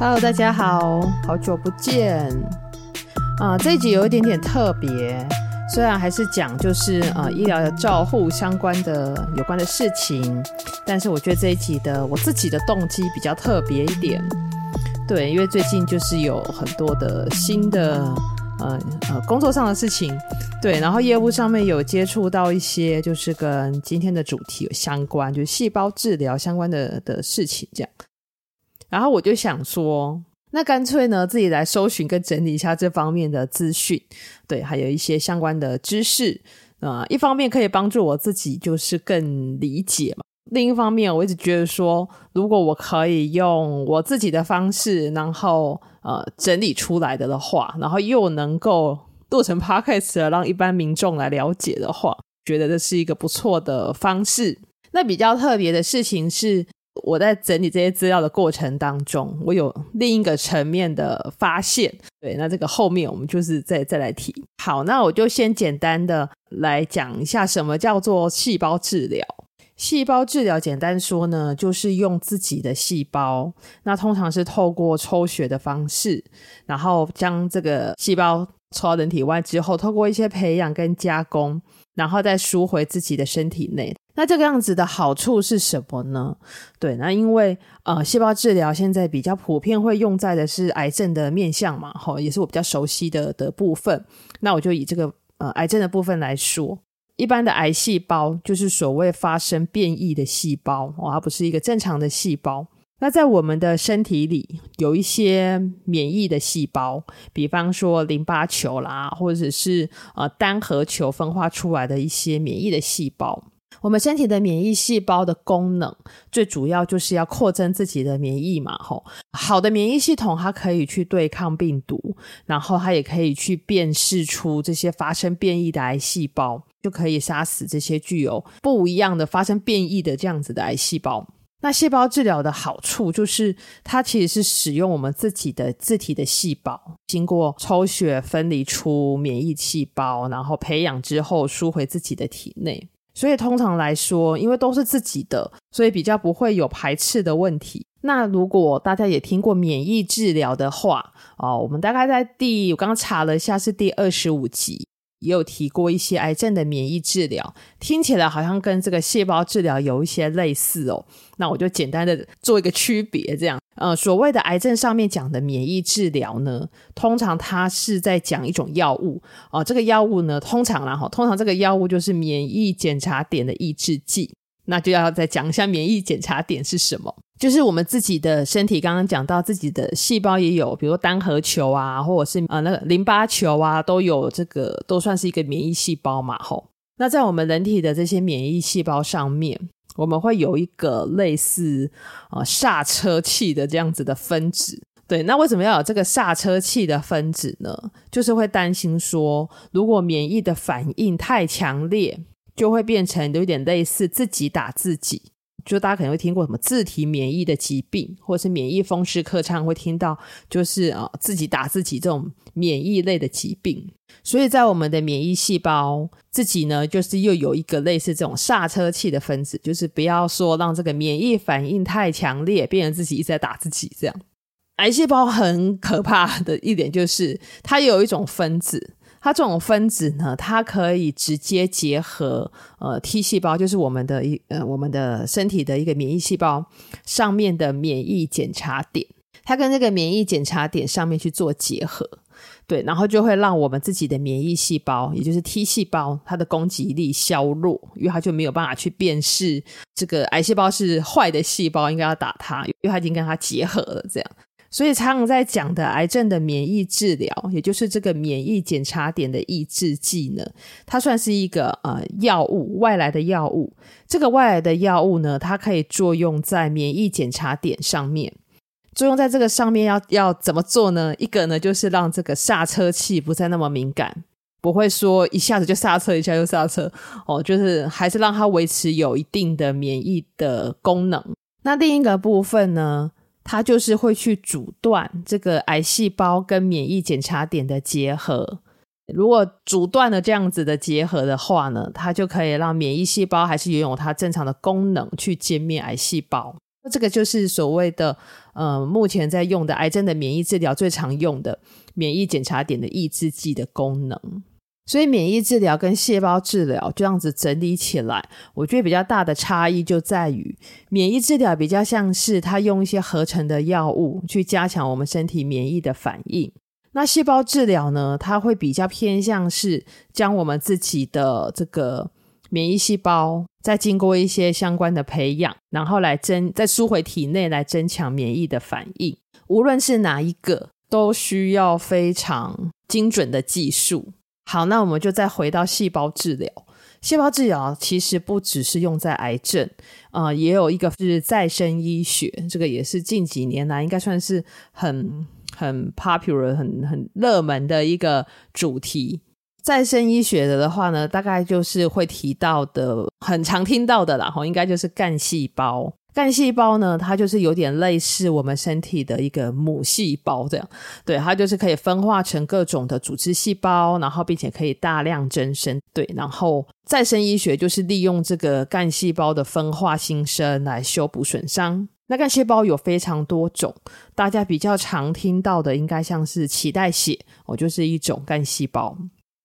Hello，大家好，好久不见啊！这一集有一点点特别，虽然还是讲就是呃医疗的照护相关的有关的事情，但是我觉得这一集的我自己的动机比较特别一点。对，因为最近就是有很多的新的呃呃工作上的事情，对，然后业务上面有接触到一些就是跟今天的主题有相关，就是细胞治疗相关的的事情这样。然后我就想说，那干脆呢，自己来搜寻跟整理一下这方面的资讯，对，还有一些相关的知识、呃。一方面可以帮助我自己，就是更理解嘛；另一方面，我一直觉得说，如果我可以用我自己的方式，然后呃整理出来的的话，然后又能够做成 podcast 让一般民众来了解的话，觉得这是一个不错的方式。那比较特别的事情是。我在整理这些资料的过程当中，我有另一个层面的发现。对，那这个后面我们就是再再来提。好，那我就先简单的来讲一下什么叫做细胞治疗。细胞治疗简单说呢，就是用自己的细胞，那通常是透过抽血的方式，然后将这个细胞抽到人体外之后，透过一些培养跟加工，然后再输回自己的身体内。那这个样子的好处是什么呢？对，那因为呃，细胞治疗现在比较普遍会用在的是癌症的面向嘛，齁，也是我比较熟悉的的部分。那我就以这个呃癌症的部分来说，一般的癌细胞就是所谓发生变异的细胞，哦，它不是一个正常的细胞。那在我们的身体里有一些免疫的细胞，比方说淋巴球啦，或者是呃单核球分化出来的一些免疫的细胞。我们身体的免疫细胞的功能，最主要就是要扩增自己的免疫嘛，吼。好的免疫系统，它可以去对抗病毒，然后它也可以去辨识出这些发生变异的癌细胞，就可以杀死这些具有不一样的发生变异的这样子的癌细胞。那细胞治疗的好处就是，它其实是使用我们自己的自体的细胞，经过抽血分离出免疫细胞，然后培养之后输回自己的体内。所以通常来说，因为都是自己的，所以比较不会有排斥的问题。那如果大家也听过免疫治疗的话，哦，我们大概在第，我刚刚查了一下，是第二十五集。也有提过一些癌症的免疫治疗，听起来好像跟这个细胞治疗有一些类似哦。那我就简单的做一个区别，这样。呃，所谓的癌症上面讲的免疫治疗呢，通常它是在讲一种药物哦。这个药物呢，通常啦哈，通常这个药物就是免疫检查点的抑制剂。那就要再讲一下免疫检查点是什么。就是我们自己的身体，刚刚讲到自己的细胞也有，比如说单核球啊，或者是呃那个淋巴球啊，都有这个，都算是一个免疫细胞嘛，吼。那在我们人体的这些免疫细胞上面，我们会有一个类似呃刹车器的这样子的分子。对，那为什么要有这个刹车器的分子呢？就是会担心说，如果免疫的反应太强烈，就会变成有点类似自己打自己。就大家可能会听过什么自体免疫的疾病，或者是免疫风湿科常会听到，就是啊自己打自己这种免疫类的疾病。所以在我们的免疫细胞自己呢，就是又有一个类似这种刹车器的分子，就是不要说让这个免疫反应太强烈，变成自己一直在打自己这样。癌细胞很可怕的一点就是它有一种分子。它这种分子呢，它可以直接结合呃 T 细胞，就是我们的一呃我们的身体的一个免疫细胞上面的免疫检查点，它跟这个免疫检查点上面去做结合，对，然后就会让我们自己的免疫细胞，也就是 T 细胞，它的攻击力削弱，因为它就没有办法去辨识这个癌细胞是坏的细胞，应该要打它，因为它已经跟它结合了，这样。所以常常在讲的癌症的免疫治疗，也就是这个免疫检查点的抑制剂呢，它算是一个呃药物，外来的药物。这个外来的药物呢，它可以作用在免疫检查点上面。作用在这个上面要要怎么做呢？一个呢，就是让这个刹车器不再那么敏感，不会说一下子就刹车，一下就刹车哦，就是还是让它维持有一定的免疫的功能。那另一个部分呢，它就是会去阻断这个癌细胞跟免疫检查点的结合。如果阻断了这样子的结合的话呢，它就可以让免疫细胞还是拥有它正常的功能去歼灭癌细胞。那这个就是所谓的呃，目前在用的癌症的免疫治疗最常用的免疫检查点的抑制剂的功能。所以免疫治疗跟细胞治疗这样子整理起来，我觉得比较大的差异就在于，免疫治疗比较像是它用一些合成的药物去加强我们身体免疫的反应。那细胞治疗呢，它会比较偏向是将我们自己的这个免疫细胞，再经过一些相关的培养，然后来增再输回体内来增强免疫的反应。无论是哪一个，都需要非常精准的技术。好，那我们就再回到细胞治疗。细胞治疗其实不只是用在癌症，呃，也有一个是再生医学，这个也是近几年来应该算是很很 popular、很很热门的一个主题。再生医学的的话呢，大概就是会提到的，很常听到的啦，吼，应该就是干细胞。干细胞呢，它就是有点类似我们身体的一个母细胞这样，对，它就是可以分化成各种的组织细胞，然后并且可以大量增生，对，然后再生医学就是利用这个干细胞的分化新生来修补损伤。那干细胞有非常多种，大家比较常听到的应该像是脐带血，哦，就是一种干细胞。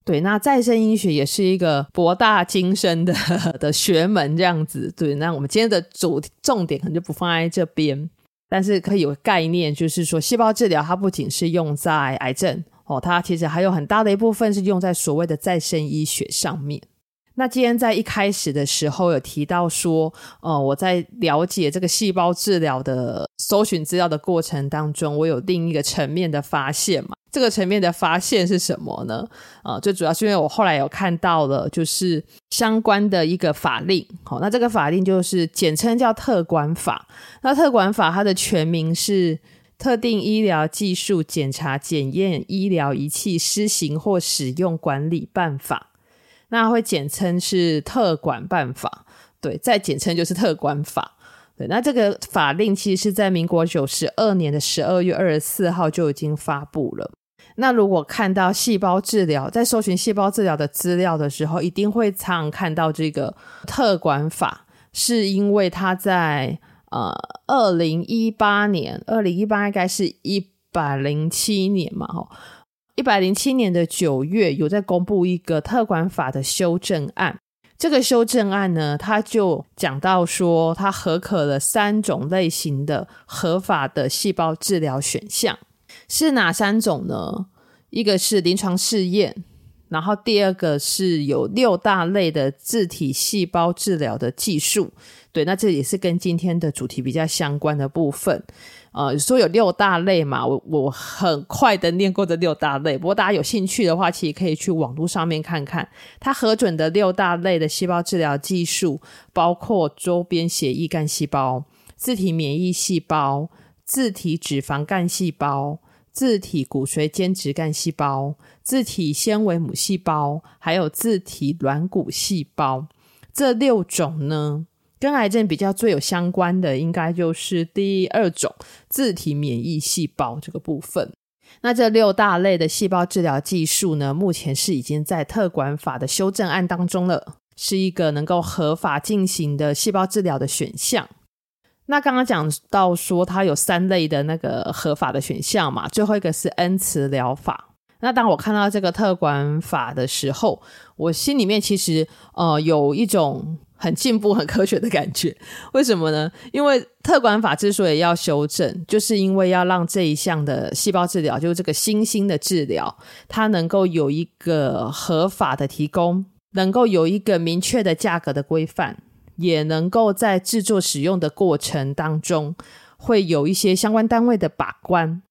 对，那再生医学也是一个博大精深的 的学门，这样子。对，那我们今天的主重点可能就不放在这边，但是可以有个概念，就是说细胞治疗它不仅是用在癌症哦，它其实还有很大的一部分是用在所谓的再生医学上面。那今天在一开始的时候有提到说，呃，我在了解这个细胞治疗的搜寻资料的过程当中，我有另一个层面的发现嘛。这个层面的发现是什么呢？呃，最主要是因为我后来有看到了，就是相关的一个法令。好，那这个法令就是简称叫特管法。那特管法它的全名是《特定医疗技术检查检验医疗仪器施行或使用管理办法》。那会简称是特管办法，对，再简称就是特管法，对。那这个法令其实是在民国九十二年的十二月二十四号就已经发布了。那如果看到细胞治疗，在搜寻细胞治疗的资料的时候，一定会常看到这个特管法，是因为它在呃二零一八年，二零一八应该是一百零七年嘛，吼。一百零七年的九月，有在公布一个特管法的修正案。这个修正案呢，它就讲到说，它核可了三种类型的合法的细胞治疗选项，是哪三种呢？一个是临床试验，然后第二个是有六大类的自体细胞治疗的技术。对，那这也是跟今天的主题比较相关的部分。呃，说有六大类嘛，我我很快的念过这六大类。不过大家有兴趣的话，其实可以去网络上面看看，它核准的六大类的细胞治疗技术，包括周边血液干细胞、自体免疫细胞、自体脂肪干细胞、自体骨髓间质干细胞、自体纤维母细胞，还有自体软骨细胞。这六种呢，跟癌症比较最有相关的，应该就是第二种自体免疫细胞这个部分。那这六大类的细胞治疗技术呢，目前是已经在特管法的修正案当中了，是一个能够合法进行的细胞治疗的选项。那刚刚讲到说，它有三类的那个合法的选项嘛，最后一个是恩慈疗法。那当我看到这个特管法的时候，我心里面其实呃有一种。很进步、很科学的感觉，为什么呢？因为特管法之所以要修正，就是因为要让这一项的细胞治疗，就是这个新兴的治疗，它能够有一个合法的提供，能够有一个明确的价格的规范，也能够在制作使用的过程当中，会有一些相关单位的把关。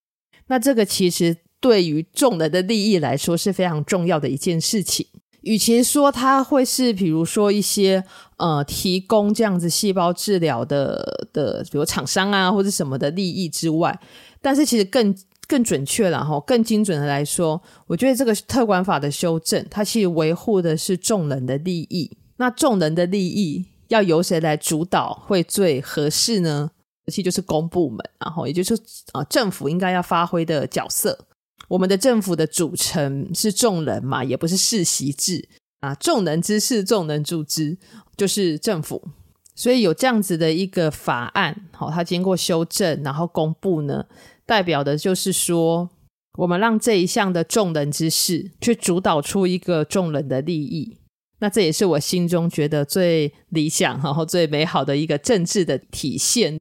那这个其实对于众人的利益来说是非常重要的一件事情。与其说它会是，比如说一些呃提供这样子细胞治疗的的，比如厂商啊或者什么的利益之外，但是其实更更准确然后更精准的来说，我觉得这个特管法的修正，它其实维护的是众人的利益。那众人的利益要由谁来主导会最合适呢？其实就是公部门，然后也就是啊、政府应该要发挥的角色。我们的政府的组成是众人嘛，也不是世袭制啊。众人之事，众人助之，就是政府。所以有这样子的一个法案，好，它经过修正，然后公布呢，代表的就是说，我们让这一项的众人之事去主导出一个众人的利益。那这也是我心中觉得最理想，然后最美好的一个政治的体现。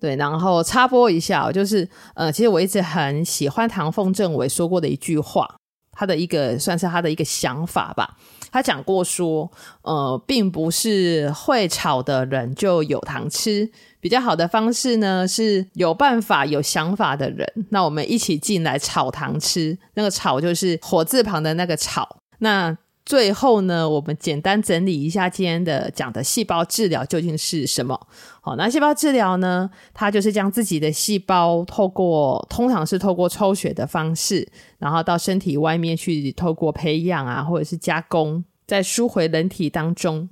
对，然后插播一下，就是呃，其实我一直很喜欢唐凤政委说过的一句话，他的一个算是他的一个想法吧。他讲过说，呃，并不是会炒的人就有糖吃，比较好的方式呢，是有办法、有想法的人，那我们一起进来炒糖吃。那个“炒”就是火字旁的那个“炒”。那最后呢，我们简单整理一下今天的讲的细胞治疗究竟是什么？好，那细胞治疗呢，它就是将自己的细胞透过，通常是透过抽血的方式，然后到身体外面去，透过培养啊，或者是加工，再输回人体当中。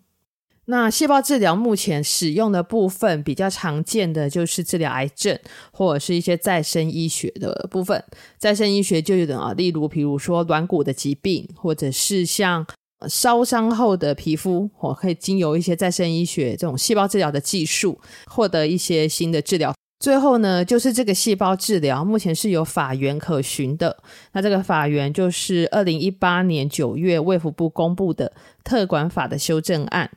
那细胞治疗目前使用的部分比较常见的就是治疗癌症，或者是一些再生医学的部分。再生医学就有点啊，例如比如说软骨的疾病，或者是像烧伤后的皮肤，或可以经由一些再生医学这种细胞治疗的技术，获得一些新的治疗。最后呢，就是这个细胞治疗目前是有法源可循的。那这个法源就是二零一八年九月卫福部公布的特管法的修正案。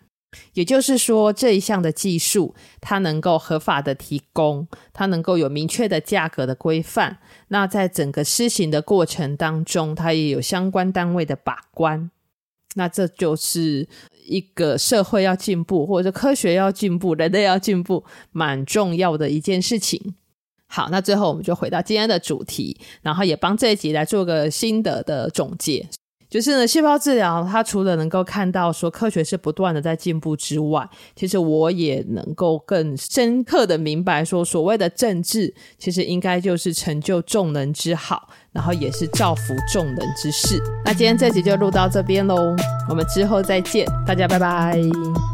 也就是说，这一项的技术，它能够合法的提供，它能够有明确的价格的规范。那在整个施行的过程当中，它也有相关单位的把关。那这就是一个社会要进步，或者科学要进步，人类要进步，蛮重要的一件事情。好，那最后我们就回到今天的主题，然后也帮这一集来做个心得的总结。就是呢，细胞治疗它除了能够看到说科学是不断的在进步之外，其实我也能够更深刻的明白说，所谓的政治其实应该就是成就众人之好，然后也是造福众人之事。那今天这集就录到这边喽，我们之后再见，大家拜拜。